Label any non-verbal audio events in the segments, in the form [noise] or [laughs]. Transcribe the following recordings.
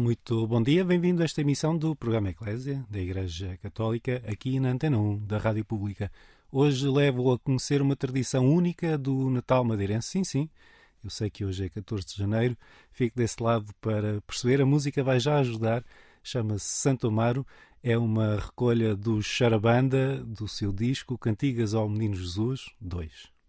Muito bom dia. Bem-vindo a esta emissão do programa Eclésia da Igreja Católica aqui na Antena 1 da Rádio Pública. Hoje levo a conhecer uma tradição única do Natal madeirense. Sim, sim, eu sei que hoje é 14 de janeiro. Fico desse lado para perceber. A música vai já ajudar. Chama-se Santo Amaro. É uma recolha do Charabanda, do seu disco Cantigas ao Menino Jesus 2.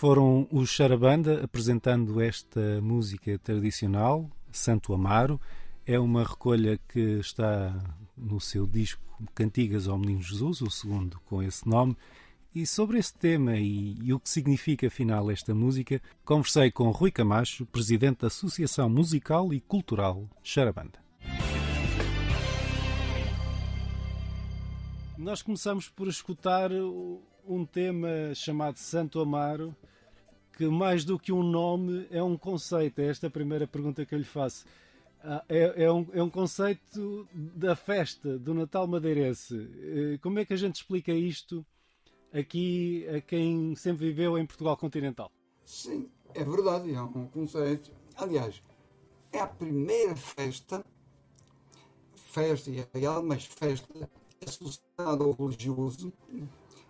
Foram os Charabanda apresentando esta música tradicional, Santo Amaro. É uma recolha que está no seu disco Cantigas ao Menino Jesus, o segundo com esse nome. E sobre esse tema e, e, o que significa afinal esta música, conversei com Rui Camacho, presidente da Associação Musical e Cultural Charabanda. Nós começamos por escutar um tema chamado Santo Amaro, que mais do que um nome é um conceito. É esta a primeira pergunta que eu lhe faço. Ah, é, é, um, é um conceito da festa, do Natal madeirense. Eh, como é que a gente explica isto aqui a quem sempre viveu em Portugal continental? Sim, é verdade, é um conceito. Aliás, é a primeira festa, festa e real, mas festa associada ao religioso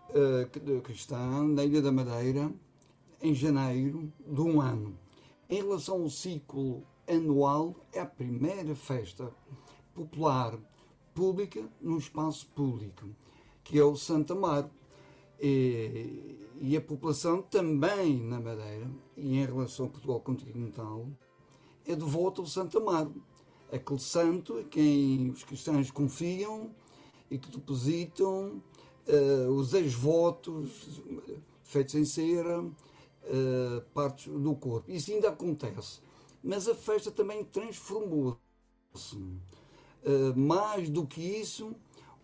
uh, cristão na Ilha da Madeira em janeiro de um ano. Em relação ao ciclo anual, é a primeira festa popular pública no espaço público, que é o Santa Mar. E, e, a população também na Madeira, e em relação ao Portugal continental, é devota ao Santa Mar, aquele santo a quem os cristãos confiam e que depositam uh, os ex-votos feitos em cera, uh, partes do corpo. Isso ainda acontece. Mas a festa também transformou-se. Uh, mais do que isso,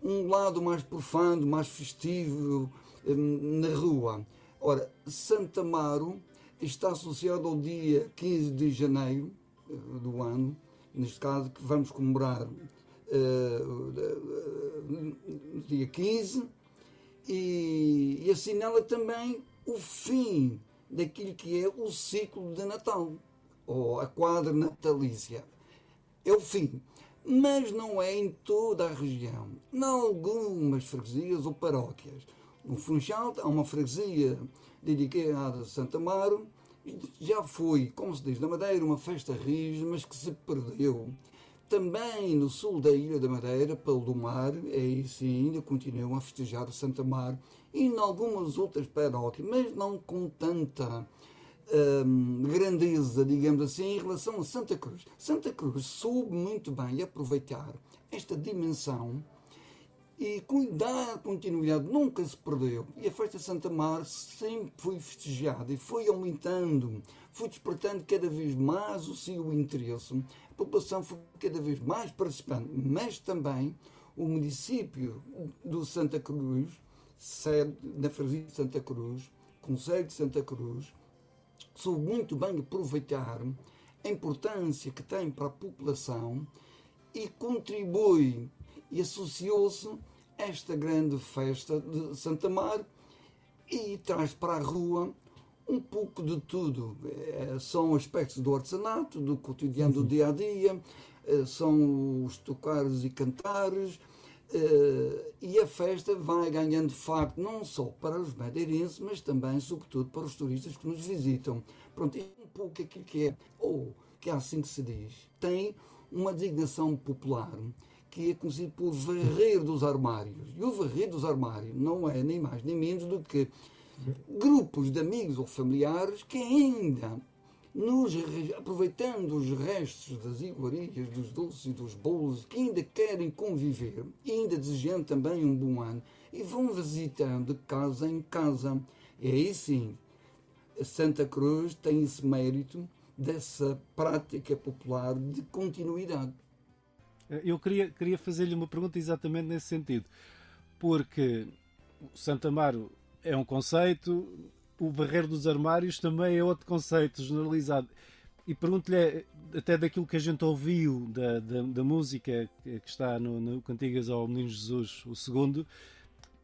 um lado mais profano, mais festivo na rua. Ora, Santa Amaro está associado ao dia 15 de janeiro do ano, neste caso que vamos comemorar uh, dia 15, e, e assinala também o fim daquilo que é o ciclo de Natal, ou a quadra natalícia. É o fim. Mas não é em toda a região. Em algumas freguesias ou paróquias. No Funchal há uma freguesia dedicada a Santa Amaro. Já foi, como se diz na Madeira, uma festa rija, mas que se perdeu. Também no sul da Ilha da Madeira, pelo do mar, aí sim ainda continuam a festejar Santa Mar e em algumas outras paróquias, mas não com tanta hum, grandeza, digamos assim, em relação a Santa Cruz. Santa Cruz soube muito bem aproveitar esta dimensão e cuidar a continuidade nunca se perdeu. E a festa de Santa Mar sempre foi festejada e foi aumentando, foi despertando cada vez mais o seu interesse. A população foi cada vez mais participando, mas também o município do Santa Cruz, sede na freguesia de Santa Cruz, Conselho de Santa Cruz, soube muito bem aproveitar a importância que tem para a população e contribui e associou-se a esta grande festa de Santa Mar e traz para a rua um pouco de tudo. É, são aspectos do artesanato, do cotidiano do dia a dia, é, são os tocares e cantares. É, e a festa vai ganhando facto não só para os madeirenses, mas também, sobretudo, para os turistas que nos visitam. Pronto, é um pouco aquilo que é, ou que é assim que se diz, tem uma designação popular que é conhecido por varrer dos armários. E o varrer dos armários não é nem mais nem menos do que grupos de amigos ou familiares que ainda, nos, aproveitando os restos das iguarias, dos doces e dos bolos, que ainda querem conviver, ainda desejando também um bom ano, e vão visitando casa em casa. E aí sim, Santa Cruz tem esse mérito dessa prática popular de continuidade. Eu queria, queria fazer-lhe uma pergunta exatamente nesse sentido, porque Santa Amaro é um conceito, o barreiro dos armários também é outro conceito generalizado. E pergunto-lhe, até daquilo que a gente ouviu da, da, da música que está no, no Cantigas ao Menino Jesus, o segundo,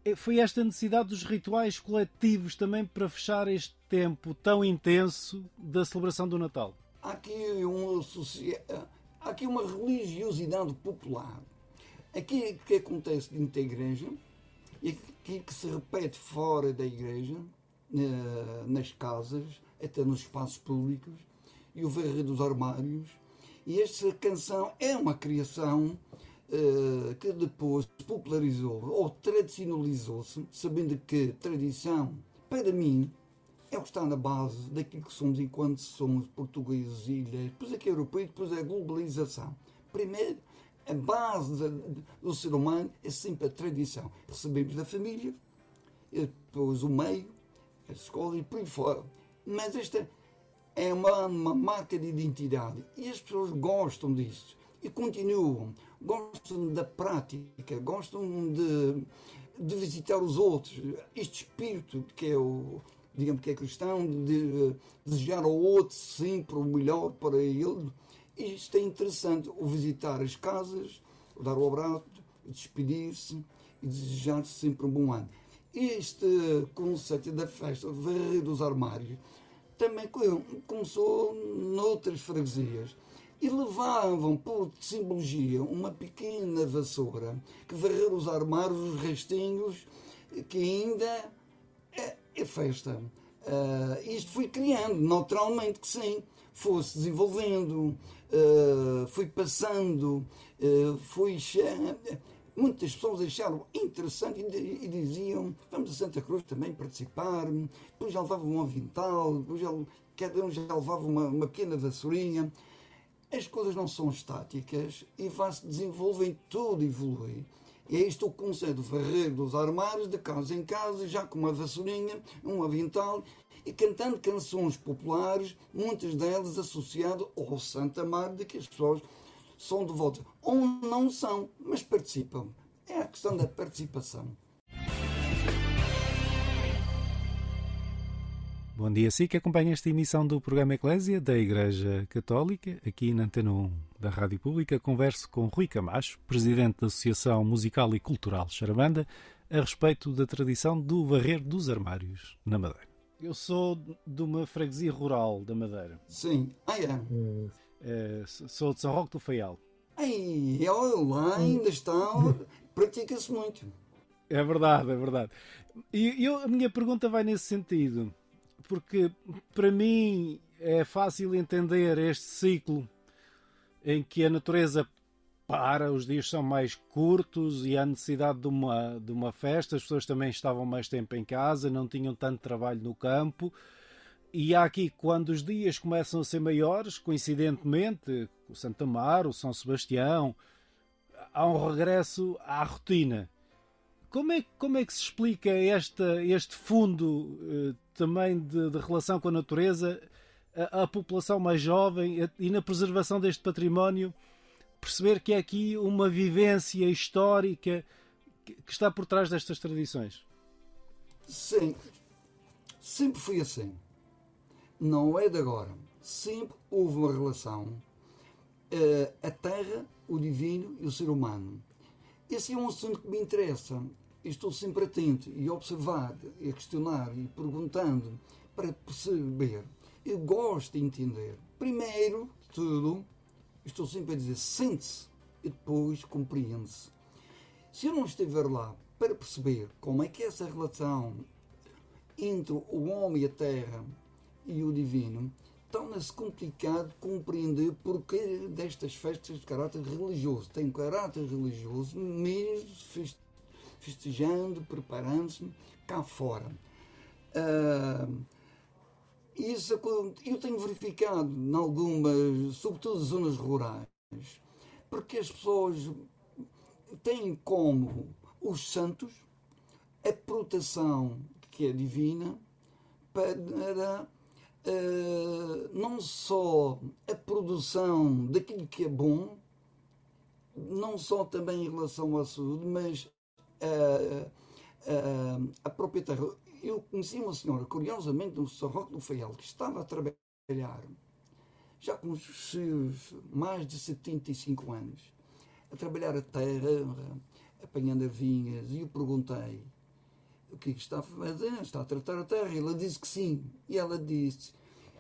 é, foi esta necessidade dos rituais coletivos também para fechar este tempo tão intenso da celebração do Natal? Há aqui um, há aqui uma religiosidade popular. Aquilo que acontece dentro da igreja e aquilo que se repete fora da igreja, nas casas, até nos espaços públicos, e o varrer dos armários. E esta canção é uma criação uh, que depois popularizou ou tradicionalizou-se, sabendo que tradição, para mim, é o que está na base daquilo que somos enquanto somos portugueses, ilhas, depois aqui é europeu, depois é a globalização. Primeiro, a base do ser humano é sempre a tradição. Recebemos da família, depois o meio, a escola e por aí fora. Mas esta é uma, uma marca de identidade e as pessoas gostam disso e continuam. Gostam da prática, gostam de, de visitar os outros. Este espírito que é o, digamos que é cristão, de desejar ao outro sempre o melhor para ele. Isto é interessante, o visitar as casas, o dar o abraço, despedir-se e desejar sempre um bom ano. Este conceito da festa, varrer dos armários, também começou noutras freguesias e levavam por simbologia uma pequena vassoura que varrer os armários, os restinhos, que ainda é, é festa. Uh, isto foi criando, naturalmente que sim, foi-se desenvolvendo, uh, foi passando, uh, foi. Muitas pessoas acharam interessante e, diziam: vamos a Santa Cruz também participar. Depois já levavam um avental, depois já, cada um já levava uma, uma pequena vassourinha. As coisas não são estáticas e vai-se desenvolvem, tudo evolui. E é isto o conceito varrer dos armários, de casa em casa, já com uma vassourinha, um avental, e cantando canções populares, muitas delas associadas ao Santa Mar, de que as pessoas são devotas. Ou não são, mas participam. É a questão da participação. Bom dia, sim, que acompanha esta emissão do programa Eclésia da Igreja Católica, aqui na Antena 1 da Rádio Pública. Converso com Rui Camacho, presidente da Associação Musical e Cultural Charabanda, a respeito da tradição do varrer dos armários na Madeira. Eu sou de uma freguesia rural da Madeira. Sim, ah, é. É sou de São Roque do Feial. Ei, lá ainda está, pratica-se muito. É verdade, é verdade. E eu, a minha pergunta vai nesse sentido porque para mim é fácil entender este ciclo em que a natureza para, os dias são mais curtos e há necessidade de uma, de uma festa, as pessoas também estavam mais tempo em casa, não tinham tanto trabalho no campo. E há aqui, quando os dias começam a ser maiores, coincidentemente, o Santa Mar, o São Sebastião, há um regresso à rotina. Como é, como é que se explica esta, este fundo eh, também de, de, relação com a natureza, a, a, população mais jovem e na preservação deste património, perceber que é aqui uma vivência histórica que, que está por trás destas tradições? Sim, sempre foi assim. Não é de agora. Sempre houve uma relação uh, a terra, o divino e o ser humano. Esse é um assunto que me interessa estou sempre atento e a observar, e a questionar e perguntando para perceber. Eu gosto de entender. Primeiro de tudo, estou sempre a dizer sente-se e depois compreende-se. Se eu não estiver lá para perceber como é que é essa relação entre o homem e a terra e o divino, torna-se complicado compreender porque destas festas de caráter religioso. Tem caráter religioso mesmo festejando, preparando-se cá fora. Uh, isso eu tenho verificado em algumas, sobretudo zonas rurais, porque as pessoas têm como os santos a proteção que é divina para uh, não só a produção daquilo que é bom, não só também em relação à saúde, mas a, a, a própria terra. Eu conheci uma senhora, curiosamente, no São Roque do Feial, que estava a trabalhar, já com os seus mais de 75 anos, a trabalhar a terra, apanhando vinhas, e eu perguntei o que, é que está a fazer, está a tratar a terra? Ela disse que sim. E ela disse,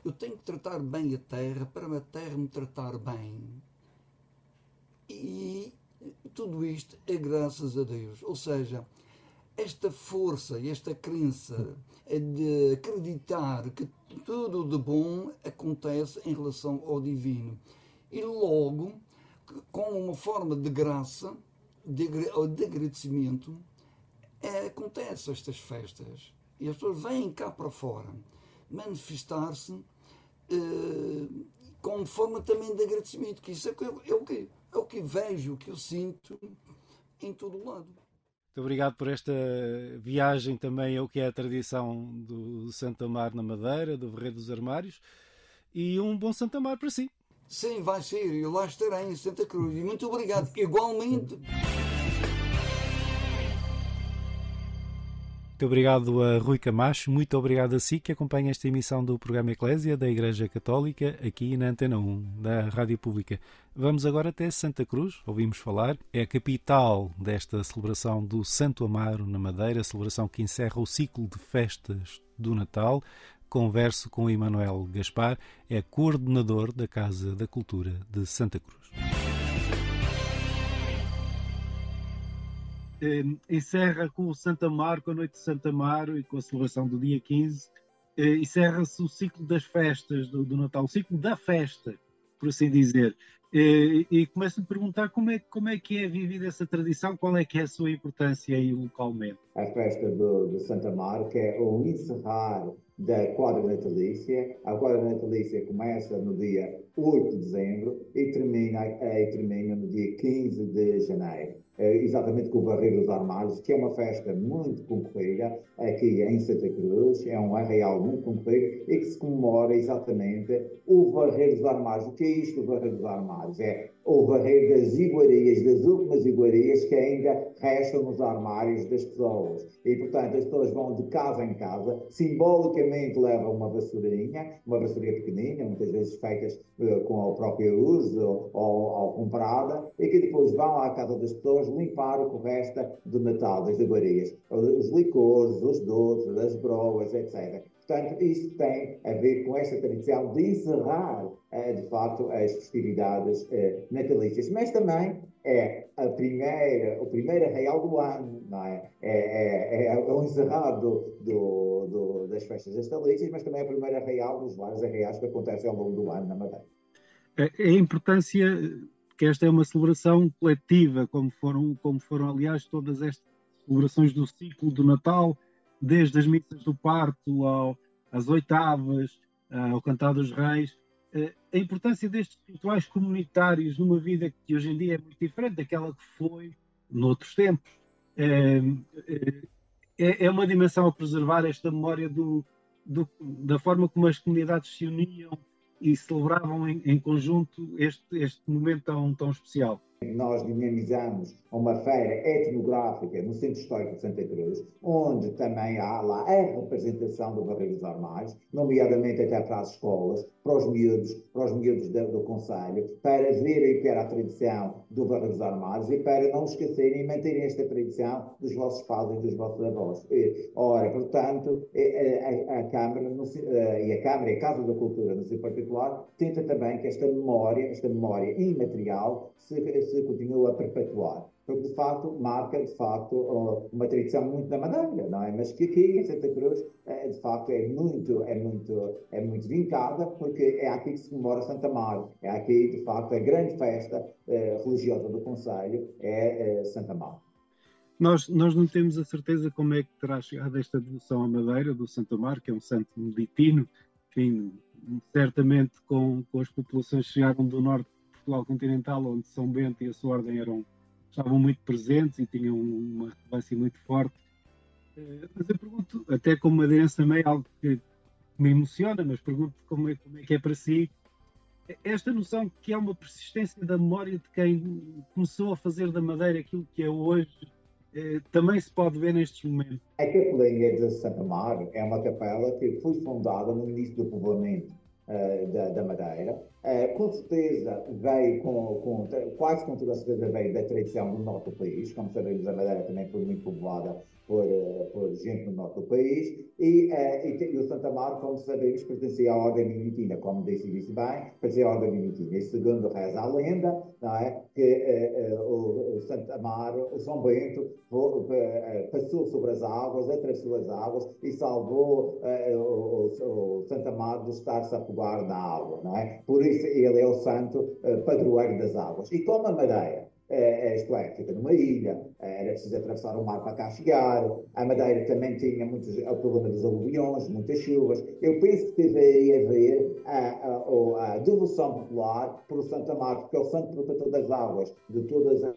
eu tenho que tratar bem a terra para a terra me tratar bem. E tudo isto é graças a Deus. Ou seja, esta força e esta crença é de acreditar que tudo de bom acontece em relação ao divino. E logo, com uma forma de graça, de, de agradecimento, é, acontecem estas festas. E as pessoas vêm cá para fora. manifestar-se eh, como forma também de agradecimento, que isso é, é, o que, é o que vejo, o que eu sinto em todo o lado. Muito obrigado por esta viagem também ao que é a tradição do Santo Amar na Madeira, do Verreiro dos Armários, e um bom Santo Amar para si. Sim, vai ser, eu lá estarei em Santa Cruz. E muito obrigado, igualmente. Muito obrigado a Rui Camacho, muito obrigado a si que acompanha esta emissão do programa Eclésia da Igreja Católica aqui na Antena 1 da Rádio Pública. Vamos agora até Santa Cruz, ouvimos falar, é a capital desta celebração do Santo Amaro na Madeira, celebração que encerra o ciclo de festas do Natal. Converso com Emanuel Gaspar, é coordenador da Casa da Cultura de Santa Cruz. Encerra com o Santa Mar, com a noite de Santa Mar e com a celebração do dia 15, eh, encerra-se o ciclo das festas do, do, Natal, o ciclo da festa, por assim dizer. Eh, e começo a perguntar como é, como é que é vivida essa tradição, qual é que é a sua importância aí localmente? A festa do, do Santa que é o encerrar da quadra natalícia. A quadra natalícia começa no dia 8 de dezembro e termina, e termina no dia 15 de janeiro. É, exatamente com o Barreiro dos Armários, que é uma festa muito concorrida aqui em Santa Cruz, é um arraial muito concorrido e que se comemora exatamente o Barreiro dos Armários. O que é isto, o Barreiro dos Armários? É o barreiro das iguarias, das últimas iguarias que ainda restam nos armários das pessoas. E, portanto, as pessoas vão de casa em casa, simbolicamente levam uma vassourinha, uma vassourinha pequenina, muitas vezes feitas uh, com o próprio uso ou, ou, comprada, e que depois vão à casa das pessoas limpar o que resta do Natal, das iguarias. Os licores, os doces, as broas, etc. Portanto, isso tem a ver com esta tradição de encerrar, eh, de facto, as festividades eh, natalícias. Mas também é a primeira, o primeiro arraial do ano, não é? É, é, é o encerrado do, do, das festas natalícias, mas também é o primeiro arraial dos vários arraiais que acontecem ao longo do ano na Madeira. A importância que esta é uma celebração coletiva, como foram, como foram aliás, todas estas celebrações do ciclo do Natal, desde as missas do parto ao, às oitavas, ao cantar dos reis, eh, a importância destes rituais comunitários numa vida que hoje em dia é muito diferente daquela que foi noutros tempos. É, é, é uma dimensão a preservar esta memória do, do, da forma como as comunidades se uniam e celebravam em, em conjunto este, este momento tão, tão especial. Nós dinamizamos uma feira etnográfica no Centro Histórico de Santa Cruz, onde também há lá a representação do Barreiro dos Armários, nomeadamente até para as escolas, para os miúdos, para os miúdos do, do Conselho, para verem que era a tradição do Barreiro dos Armários e para não esquecerem e manterem esta tradição dos vossos pais e dos vossos avós. E, ora, portanto, a, a, a Câmara no, e a Câmara e a Casa da Cultura, no seu particular, tenta também que esta memória, esta memória imaterial, se, se continue a perpetuar porque de facto marca de facto uma tradição muito da Madeira, não é? Mas que aqui em Santa Cruz é, de facto é muito é muito é muito vincada porque é aqui que se comemora Santa Mar, é aqui de facto a grande festa eh, religiosa do Conselho é, é Santa Mar. Nós, nós não temos a certeza como é que terá chegado esta devoção à Madeira do Santo Mar, que é um santo meditino, enfim, certamente com, com as populações que chegaram do norte Portugal continental, onde São Bento e a sua ordem eram estavam muito presentes e tinham uma relevância muito forte. Eh, mas eu pergunto, até como madeirense também, algo que me emociona, mas pergunto como é, como é que é para si, esta noção que é uma persistência da memória de quem começou a fazer da Madeira aquilo que é hoje, eh, também se pode ver nestes momentos. A Capelinha de Santa Mar é uma capela que foi fundada no início do povoamento uh, da, da, Madeira. Uh, com certeza veio com, com, quase com toda a certeza veio da tradição do norte do país. Como sabemos, a Madeira também foi muito povoada por, uh, por gente no norte do país. E, e, e, o Santa Mar, como sabemos, pertencia à Ordem Mimitina, como disse, disse bem, pertencia à Ordem Mimitina. E segundo reza a lenda, não é, que o, o Santa Mar, o São Bento, passou sobre as águas, atravessou as águas e salvou o, o, Santa Mar de estar-se a afogar na água, não é? Por isso ele é o santo padroeiro das águas. E como a Madeira é, isto é, fica numa ilha, era preciso atravessar o mar para cá chegar, a Madeira também tinha muitos, o problema dos aluviões, muitas chuvas. Eu penso que teve aí a ver a, a, a devoção popular pelo Santa Marta, porque é o santo protetor das águas, de todas as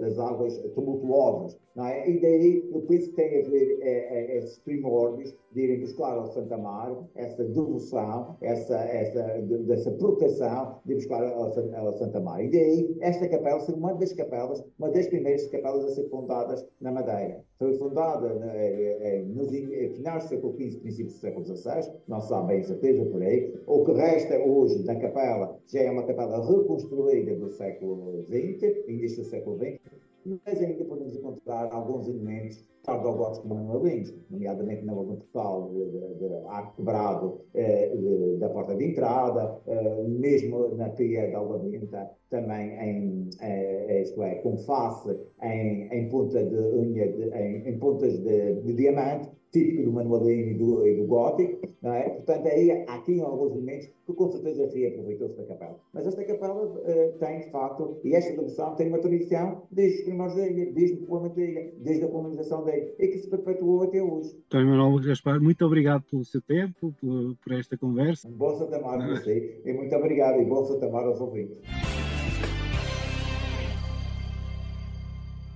das águas tumultuosas. Não é? E daí eu penso que tem a ver é, é, esses primórdios de irem buscar ao Santa Mar essa devoção, essa, essa, dessa proteção de buscar ao, ao Santa Mar. E daí esta capela ser uma das capelas, uma das primeiras capelas a ser fundadas na Madeira. Foi fundada né, nos finais do século XV, princípios do século XVI, não se sabe bem certeza por aí. O que resta hoje da capela já é uma capela reconstruída do século XX, início do século XX, mas ainda podemos encontrar alguns elementos tardogóticos manuelinhos, nomeadamente na de, de, de arco quebrado eh, de, da porta de entrada, eh, mesmo na pia da Alvamenta, também em, eh, isto é, com face em, em ponta de unha, em, em pontas de, de diamante, típico do manualino e do, e do gótico, não é? Portanto, aí há aqui alguns elementos que com certeza reaproveitou-se da capela. Mas esta capela uh, tem, de facto, e esta devoção tem uma tradição desde os primórdios da ilha, desde o povoamento da ilha, desde a colonização da ilha, e que se perpetuou até hoje. Então, Manuel Gaspar, muito obrigado pelo seu tempo, por, por esta conversa. Um bom Santa Mar para você, e muito obrigado, e bom Santa Mar aos ouvintes.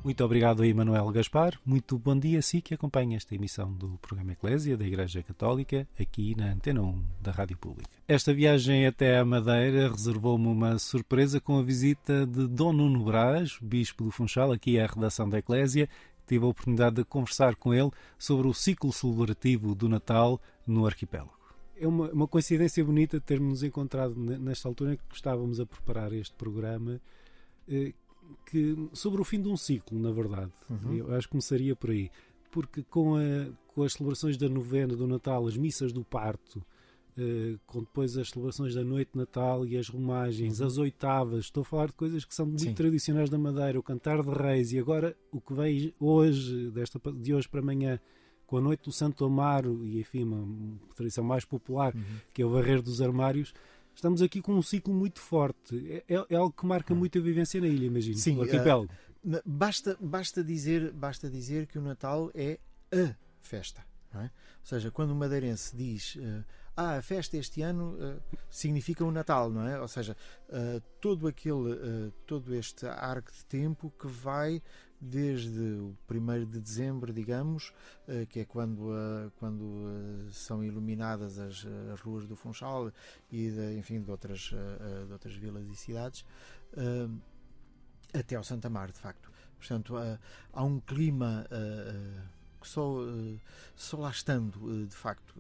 Muito obrigado a Emanuel Gaspar. Muito bom dia a si que acompanha esta emissão do programa Eclésia da Igreja Católica, aqui na Antena 1 da Rádio Pública. Esta viagem até a Madeira reservou-me uma surpresa com a visita de Dom Nuno Brás, Bispo do Funchal, aqui à redação da Eclésia. Tive a oportunidade de conversar com ele sobre o ciclo celebrativo do Natal no arquipélago. É uma, uma coincidência bonita termos encontrado nesta altura em que estávamos a preparar este programa eh, que sobre o fim de um ciclo, na verdade. Uhum. Eu acho que começaria por aí. Porque com, a, com as celebrações da novena, do Natal, as missas do parto, uh, com depois as celebrações da noite de Natal e as romagens, uhum. as oitavas, estou a falar de coisas que são muito Sim. tradicionais da Madeira, o cantar de reis, e agora o que vem hoje, desta, de hoje para amanhã, com a noite do Santo Amaro, e enfim, uma, tradição mais popular, uhum. que é o Barreiro dos Armários, estamos aqui com um ciclo muito forte. É, é, é algo que marca hum. muito a vivência na ilha, imagino. Sim, o arquipélago. Uh, basta, basta, dizer, basta dizer que o Natal é a festa. É? Ou seja, quando o madeirense diz uh, ah, a festa este ano uh, significa o Natal, não é? Ou seja, uh, todo aquele, todo este arco de tempo que vai desde o 1 de dezembro, digamos, que é quando, quando são iluminadas as, as ruas do Funchal e de, enfim de outras, de outras vilas e cidades, até ao Santa Mar, de facto. Portanto, há um clima que só, só lá estando, de facto.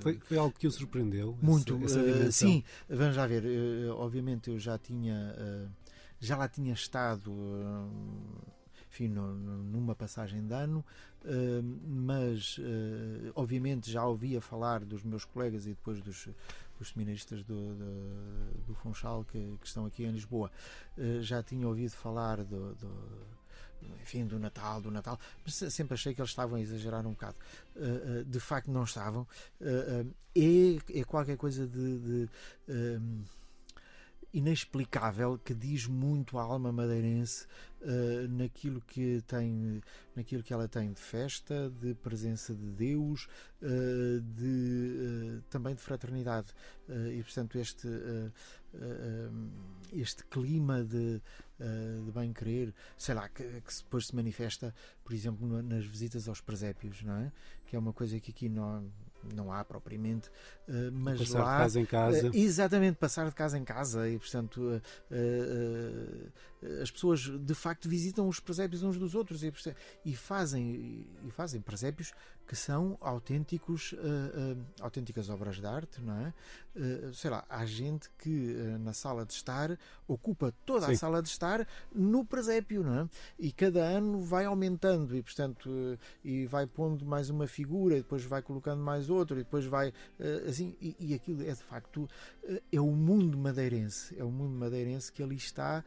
Foi, foi algo que o surpreendeu? Muito, essa, essa sim. Vamos já ver. Obviamente eu já tinha. Já lá tinha estado enfim, numa passagem de ano, mas obviamente já ouvia falar dos meus colegas e depois dos, dos seminaristas do, do, do Funchal que, que, estão aqui em Lisboa. Já tinha ouvido falar do, do enfim, do Natal, do Natal, mas sempre achei que eles estavam a exagerar um bocado. Uh, uh, de facto, não estavam. Uh, é, é qualquer coisa de, de inexplicável que diz muito à alma madeirense uh, naquilo que tem naquilo que ela tem de festa de presença de Deus uh, de uh, também de fraternidade e portanto este este clima de, de bem querer sei lá que, que, depois se manifesta por exemplo nas visitas aos presépios não é que é uma coisa que aqui não não há propriamente, mas passar lá. De casa em casa. Exatamente, passar de casa em casa e, portanto, as pessoas de facto visitam os presépios uns dos outros e, e fazem, e fazem presépios que são autênticos, uh, uh, autênticas obras de arte, não é? Uh, sei lá, há gente que na sala de estar ocupa toda Sim. a sala de estar no presépio, não é? E cada ano vai aumentando e, portanto, e vai pondo mais uma figura, e depois vai colocando mais outra, e depois vai assim, e, e, aquilo é de facto é o mundo madeirense, é o mundo madeirense que ali está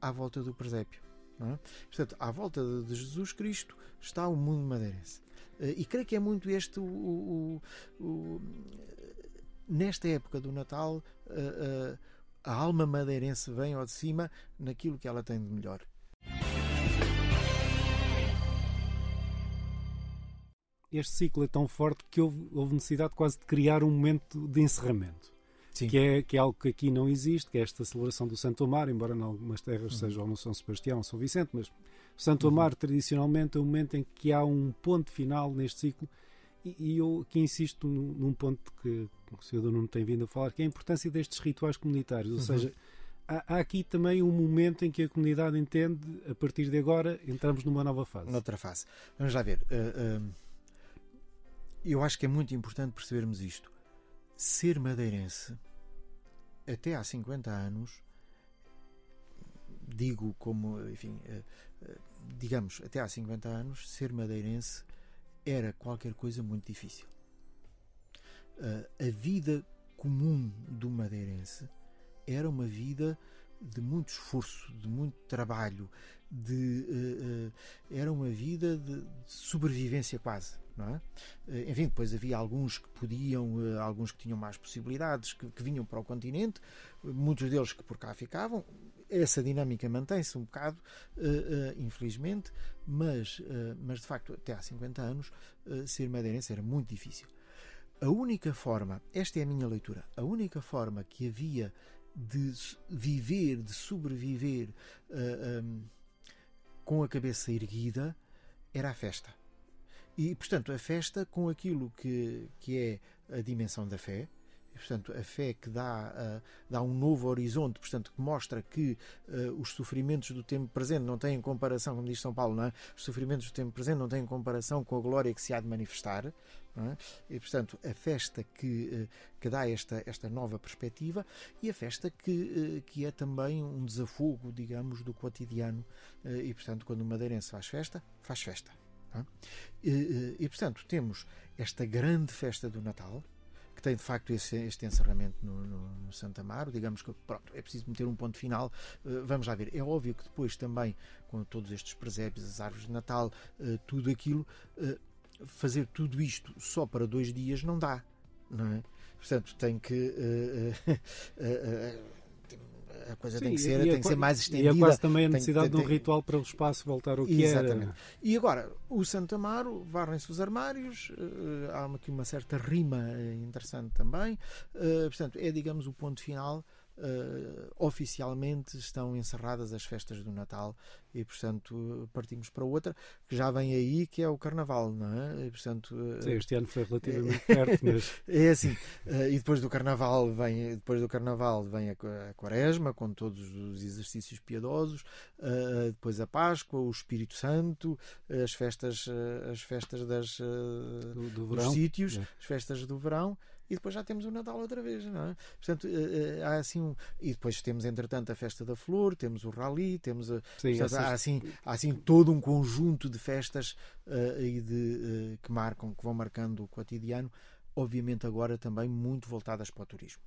à volta do presépio. É? Portanto, à volta de Jesus Cristo está o mundo madeirense. Eh, e creio que é muito este o, o, o nesta época do Natal uh, uh, a alma madeirense vem ao de cima naquilo que ela tem de melhor. Este ciclo é tão forte que houve, houve necessidade quase de criar um momento de encerramento. Sim. Que é, que é algo que aqui não existe, que é esta celebração do Santo Amaro, embora em algumas terras Uhum. seja ou no São Sebastião ou São Vicente, mas Santo Amaro tradicionalmente é o momento em que há um ponto final neste ciclo e, eu aqui insisto num, ponto que o Sr. Nuno tem vindo a falar, que é a importância destes rituais comunitários, ou Uhum. seja, há, há aqui também um momento em que a comunidade entende, a partir de agora entramos numa nova fase. Noutra face. Vamos lá ver. Uh, uh, eu acho que é muito importante percebermos isto. Ser madeirense, até há 50 anos, digo como, enfim, uh, digamos, até há 50 anos, ser madeirense era qualquer coisa muito difícil. Uh, a vida comum do madeirense era uma vida de muito esforço, de muito trabalho, de uh, uh, era uma vida de, de, sobrevivência quase, não é? Uh, enfim, depois havia alguns que podiam, alguns que tinham mais possibilidades, que, que, vinham para o continente, muitos deles que por cá ficavam. Essa dinâmica mantém-se um bocado, infelizmente, mas, mas de facto, até há 50 anos, ser madeirense era muito difícil. A única forma, esta é a minha leitura, a única forma que havia de viver, de sobreviver uh, um, com a cabeça erguida era a festa. E, portanto, a festa com aquilo que, que é a dimensão da fé, e, portanto, a fé que dá, uh, dá um novo horizonte, portanto, que mostra que uh, os sofrimentos do tempo presente não têm comparação, como diz São Paulo, não é? os sofrimentos do tempo presente não têm comparação com a glória que se há de manifestar. É? E, portanto, a festa que, que dá esta, esta nova perspectiva e a festa que, que é também um desafogo, digamos, do cotidiano. E, portanto, quando o madeirense faz festa, faz festa. É? E, e, portanto, temos esta grande festa do Natal, tem de facto esse, este encerramento no, no, no Santa Amaro. Digamos que pronto, é preciso meter um ponto final. Uh, vamos lá ver. É óbvio que depois também, com todos estes presépios, as árvores de Natal, uh, tudo aquilo. Uh, fazer tudo isto só para dois dias não dá, não é? Portanto, tem que. [laughs] A coisa Sim, tem que ser, é, tem que ser mais estendida. E é quase também a tem, necessidade tem, de um ritual para o espaço voltar ao que Exatamente. era. E agora, o Santo Amaro, varrem-se os armários, há aqui uma certa rima interessante também. portanto, é, digamos, o ponto final. Uh, oficialmente estão encerradas as festas do Natal e portanto partimos para outra que já vem aí que é o Carnaval não é? E, portanto, uh, Sim, este ano foi relativamente é, [laughs] perto mas... é assim uh, e depois do Carnaval vem depois do Carnaval vem a, a Quaresma com todos os exercícios piedosos depois a Páscoa o Espírito Santo as festas as festas das do, do dos sítios é. as festas do verão e depois já temos o Natal outra vez, não é? Portanto, há assim um... E depois temos, entretanto, a Festa da Flor, temos o Rally, temos... A... Sim, Portanto, há, assim, há assim todo um conjunto de festas uh, e de, uh, que marcam, que vão marcando o cotidiano, obviamente agora também muito voltadas para o turismo.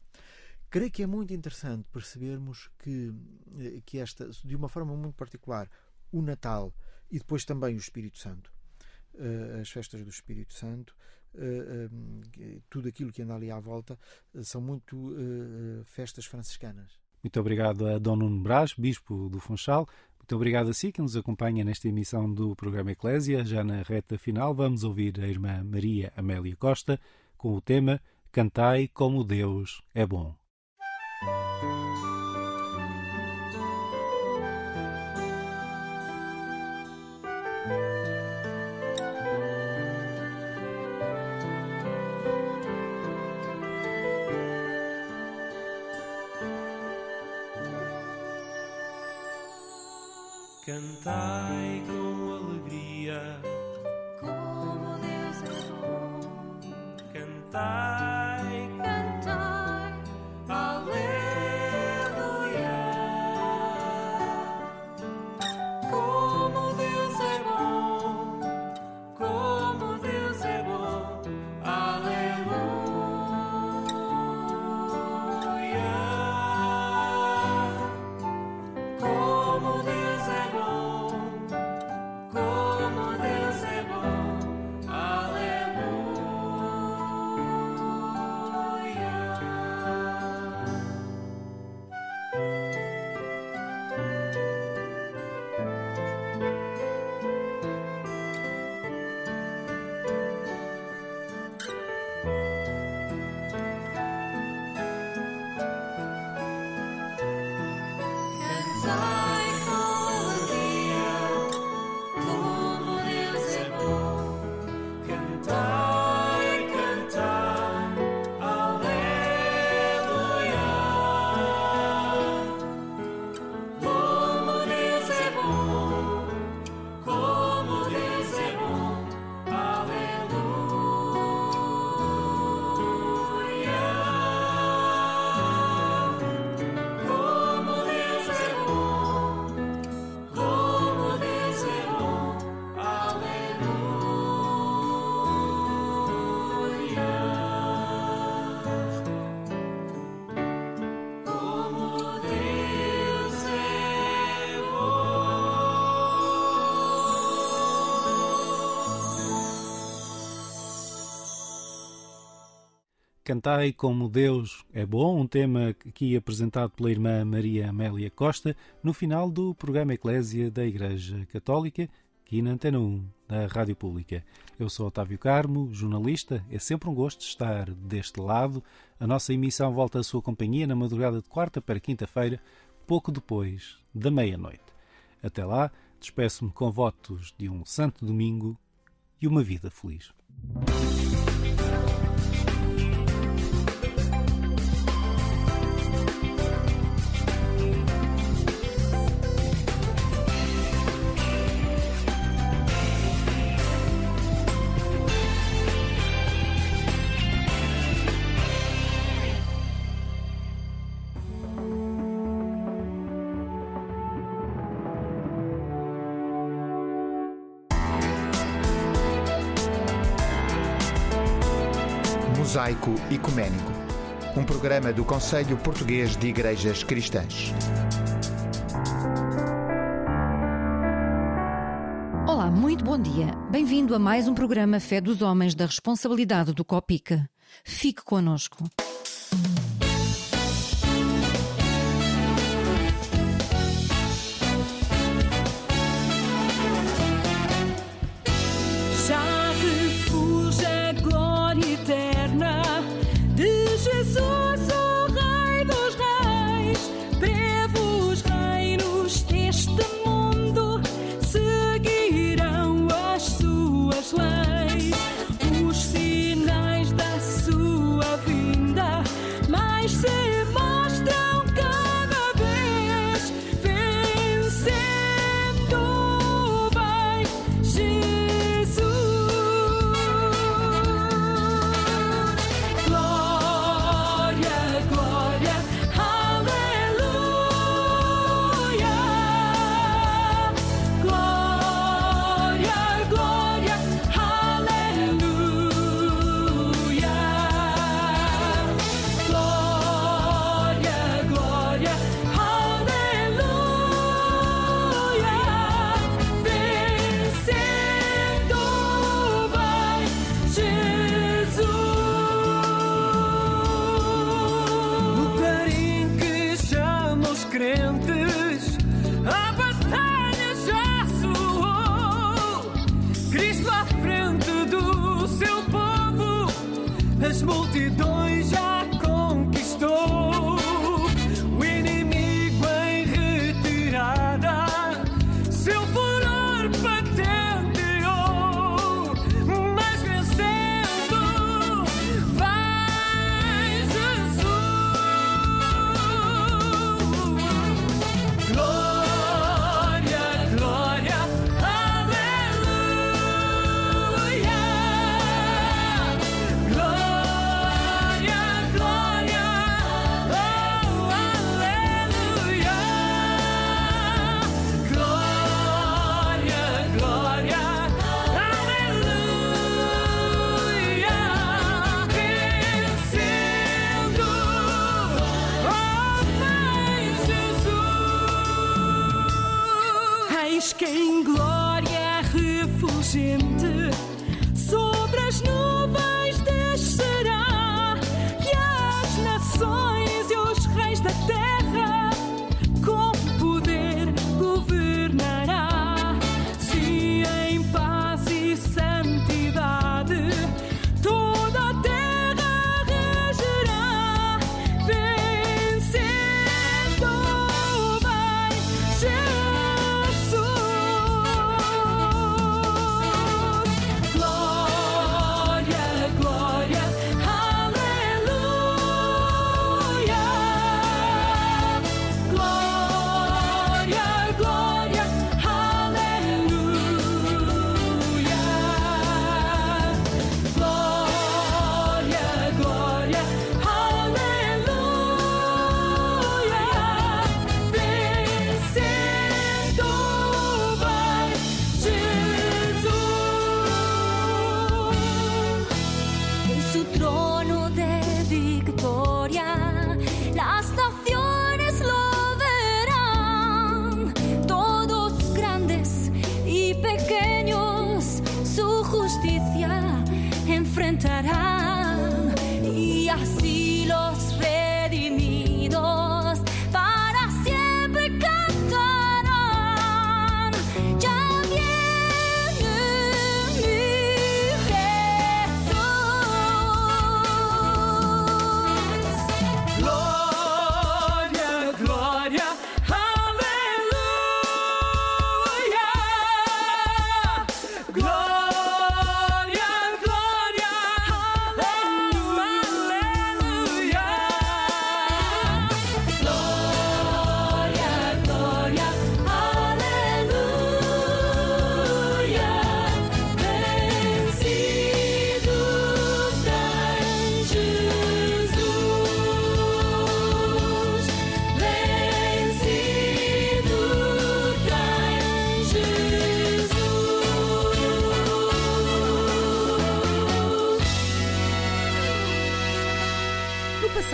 Creio que é muito interessante percebermos que, que esta, de uma forma muito particular, o Natal e depois também o Espírito Santo, uh, as festas do Espírito Santo, tudo aquilo que anda ali à volta uh, são muito festas franciscanas. Muito obrigado a Dom Nuno Brás, Bispo do Funchal. Muito obrigado a si que nos acompanha nesta emissão do programa Eclésia. Já na reta final, vamos ouvir a irmã Maria Amélia Costa com o tema Cantai como Deus é bom. Cantai Cantai como Deus é bom, um tema aqui apresentado pela irmã Maria Amélia Costa no final do programa Eclésia da Igreja Católica, aqui na Antena 1 da Rádio Pública. Eu sou Otávio Carmo, jornalista. É sempre um gosto estar deste lado. A nossa emissão volta à sua companhia na madrugada de quarta para quinta-feira, pouco depois da meia-noite. Até lá, despeço-me com votos de um santo domingo e uma vida feliz. Ecuménico, um programa do Conselho Português de Igrejas Cristãs. Olá, muito bom dia. Bem-vindo a mais um programa Fé dos Homens da responsabilidade do Copica. Fique conosco.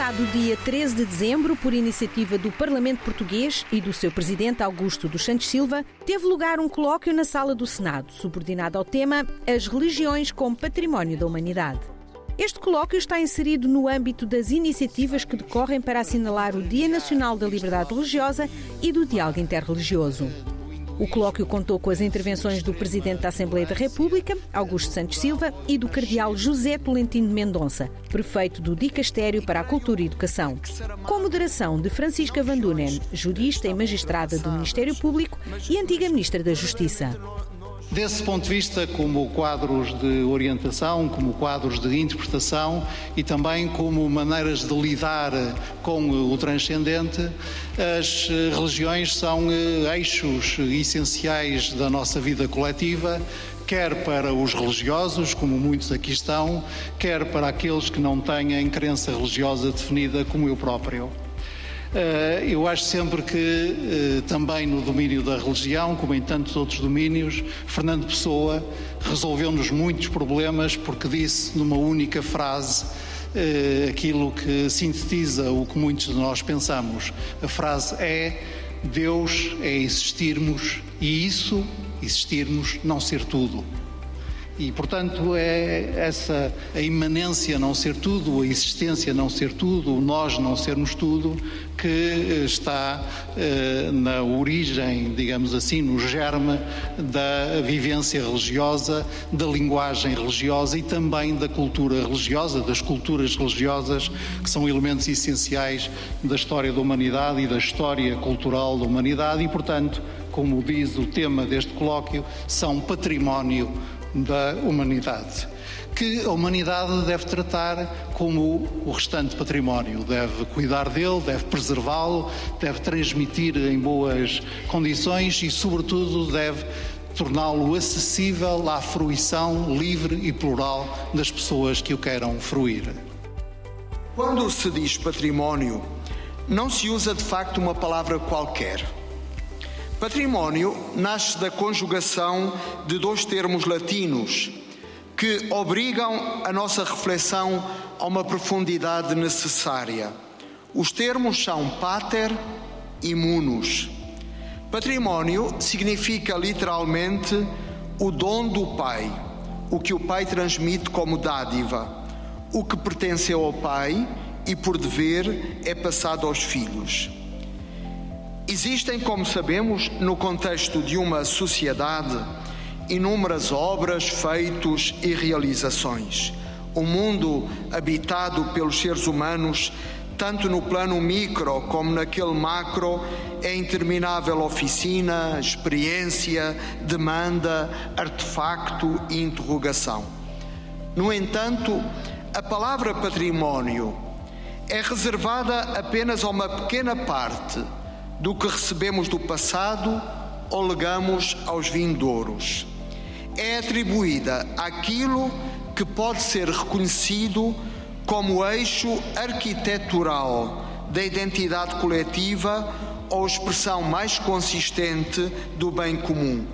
Passado dia 13 de dezembro, por iniciativa do Parlamento Português e do seu presidente Augusto dos Santos Silva, teve lugar um colóquio na sala do Senado, subordinado ao tema As religiões como património da humanidade. Este colóquio está inserido no âmbito das iniciativas que decorrem para assinalar o Dia Nacional da Liberdade Religiosa e do Diálogo Interreligioso. O colóquio contou com as intervenções do Presidente da Assembleia da República, Augusto Santos Silva, e do Cardeal José Tolentino Mendonça, prefeito do Dicastério para a Cultura e Educação. Com moderação de Francisca Van Dunen, jurista e magistrada do Ministério Público e antiga Ministra da Justiça. Desse ponto de vista, como quadros de orientação, como quadros de interpretação e também como maneiras de lidar com o transcendente, as religiões são eh, eixos essenciais da nossa vida coletiva, quer para os religiosos, como muitos aqui estão, quer para aqueles que não têm crença religiosa definida como eu próprio. Eh, eu acho sempre que, eh, também no domínio da religião, como em tantos outros domínios, Fernando Pessoa resolveu-nos muitos problemas porque disse numa única frase eh, aquilo que sintetiza o que muitos de nós pensamos. A frase é: Deus é existirmos e isso, existirmos, não ser tudo. E, portanto, é essa a imanência não ser tudo, a existência não ser tudo, o nós não sermos tudo, que está eh, na origem, digamos assim, no germe da vivência religiosa, da linguagem religiosa e também da cultura religiosa, das culturas religiosas, que são elementos essenciais da história da humanidade e da história cultural da humanidade e, portanto, como diz o tema deste colóquio, são património da humanidade, que a humanidade deve tratar como o restante património, deve cuidar dele, deve preservá-lo, deve transmitir em boas condições e, sobretudo, deve torná-lo acessível à fruição livre e plural das pessoas que o queiram fruir. Quando se diz património, não se usa de facto uma palavra qualquer. Património nasce da conjugação de dois termos latinos que obrigam a nossa reflexão a uma profundidade necessária. Os termos são pater e munus. Património significa literalmente o dom do Pai, o que o Pai transmite como dádiva, o que pertenceu ao Pai e por dever é passado aos filhos. Existem, como sabemos, no contexto de uma sociedade, inúmeras obras, feitos e realizações. O mundo habitado pelos seres humanos, tanto no plano micro como naquele macro, é interminável oficina, experiência, demanda, artefacto e interrogação. No entanto, a palavra património é reservada apenas a uma pequena parte do que recebemos do passado ou legamos aos vindouros. É atribuída àquilo que pode ser reconhecido como eixo arquitetural da identidade coletiva ou expressão mais consistente do bem comum.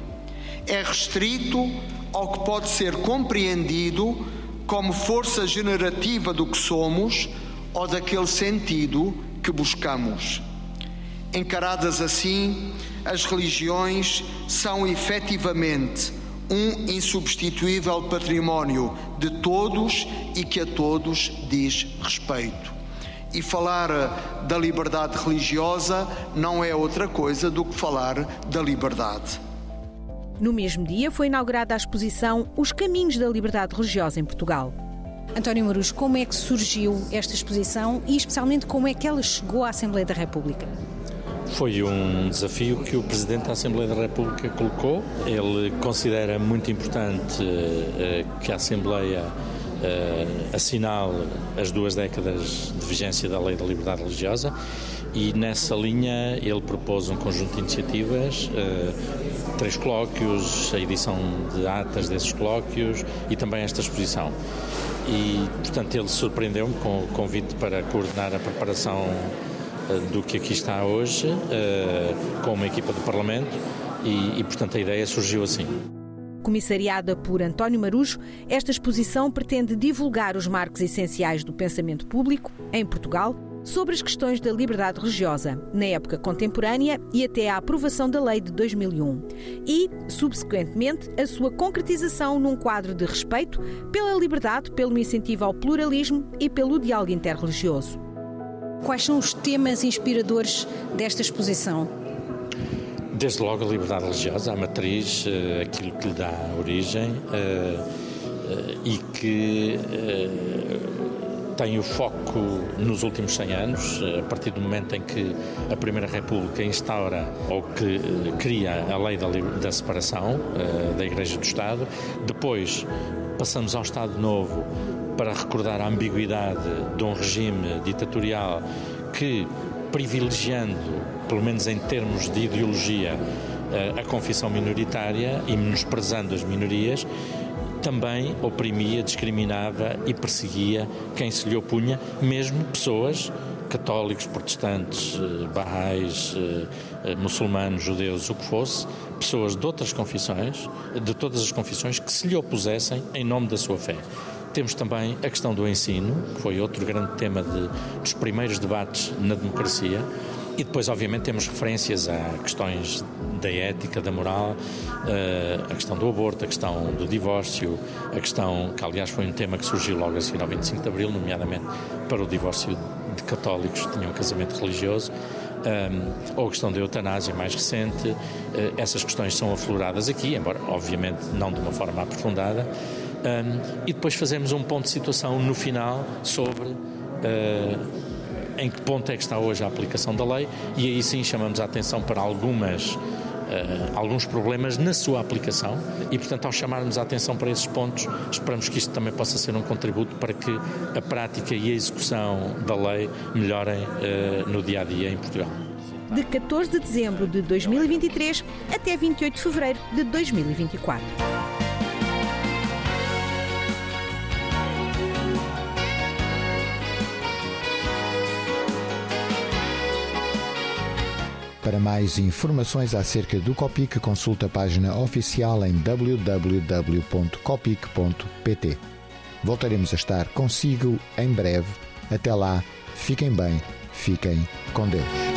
É restrito ao que pode ser compreendido como força generativa do que somos ou daquele sentido que buscamos. Encaradas assim, as religiões são efetivamente um insubstituível património de todos e que a todos diz respeito. E falar da liberdade religiosa não é outra coisa do que falar da liberdade. No mesmo dia foi inaugurada a exposição Os Caminhos da Liberdade Religiosa em Portugal. António Marus, como é que surgiu esta exposição e especialmente como é que ela chegou à Assembleia da República? Foi um desafio que o Presidente da Assembleia da República colocou. Ele considera muito importante uh, que a Assembleia uh, assinale as duas décadas de vigência da Lei da Liberdade Religiosa e nessa linha ele propôs um conjunto de iniciativas, três colóquios, a edição de atas desses colóquios e também esta exposição. E, portanto, ele surpreendeu-me com o convite para coordenar a preparação do que aqui está hoje, com uma equipa do Parlamento, e, e portanto a ideia surgiu assim. Comissariada por António Marujo, esta exposição pretende divulgar os marcos essenciais do pensamento público, em Portugal, sobre as questões da liberdade religiosa, na época contemporânea e até à aprovação da Lei de 2001, e, subsequentemente, a sua concretização num quadro de respeito pela liberdade, pelo incentivo ao pluralismo e pelo diálogo interreligioso. Quais são os temas inspiradores desta exposição? Desde logo a liberdade religiosa, a matriz, eh, aquilo que lhe dá origem eh, eh, e que tem o foco nos últimos 100 anos, a partir do momento em que a Primeira República instaura ou que cria a lei da, da separação da Igreja do Estado. Depois passamos ao Estado Novo para recordar a ambiguidade de um regime ditatorial que, privilegiando, pelo menos em termos de ideologia, a confissão minoritária e menosprezando as minorias, também oprimia, discriminava e perseguia quem se lhe opunha, mesmo pessoas católicos, protestantes, eh, barrais, eh, eh, muçulmanos, judeus, o que fosse, pessoas de outras confissões, de todas as confissões, que se lhe opusessem em nome da sua fé. Temos também a questão do ensino, que foi outro grande tema de, dos primeiros debates na democracia. E depois, obviamente, temos referências a questões da ética, da moral, uh, a questão do aborto, a questão do divórcio, a questão, que aliás foi um tema que surgiu logo a seguir ao 25 de Abril, nomeadamente para o divórcio de católicos que tinham um casamento religioso. Ehm, ou a questão da eutanásia mais recente, uh, essas questões são afloradas aqui, embora obviamente não de uma forma aprofundada, um, e depois fazemos um ponto de situação no final sobre uh, em que ponto é que está hoje a aplicação da lei e aí sim chamamos a atenção para algumas Uh, alguns problemas na sua aplicação e, portanto, ao chamarmos a atenção para esses pontos, esperamos que isto também possa ser um contributo para que a prática e a execução da lei melhorem uh, no dia a dia em Portugal. De 14 de dezembro de 2023 até 28 de fevereiro de 2024. Para mais informações acerca do Copic, consulte a página oficial em www.copic.pt. Voltaremos a estar consigo em breve. Até lá, fiquem bem, fiquem com Deus.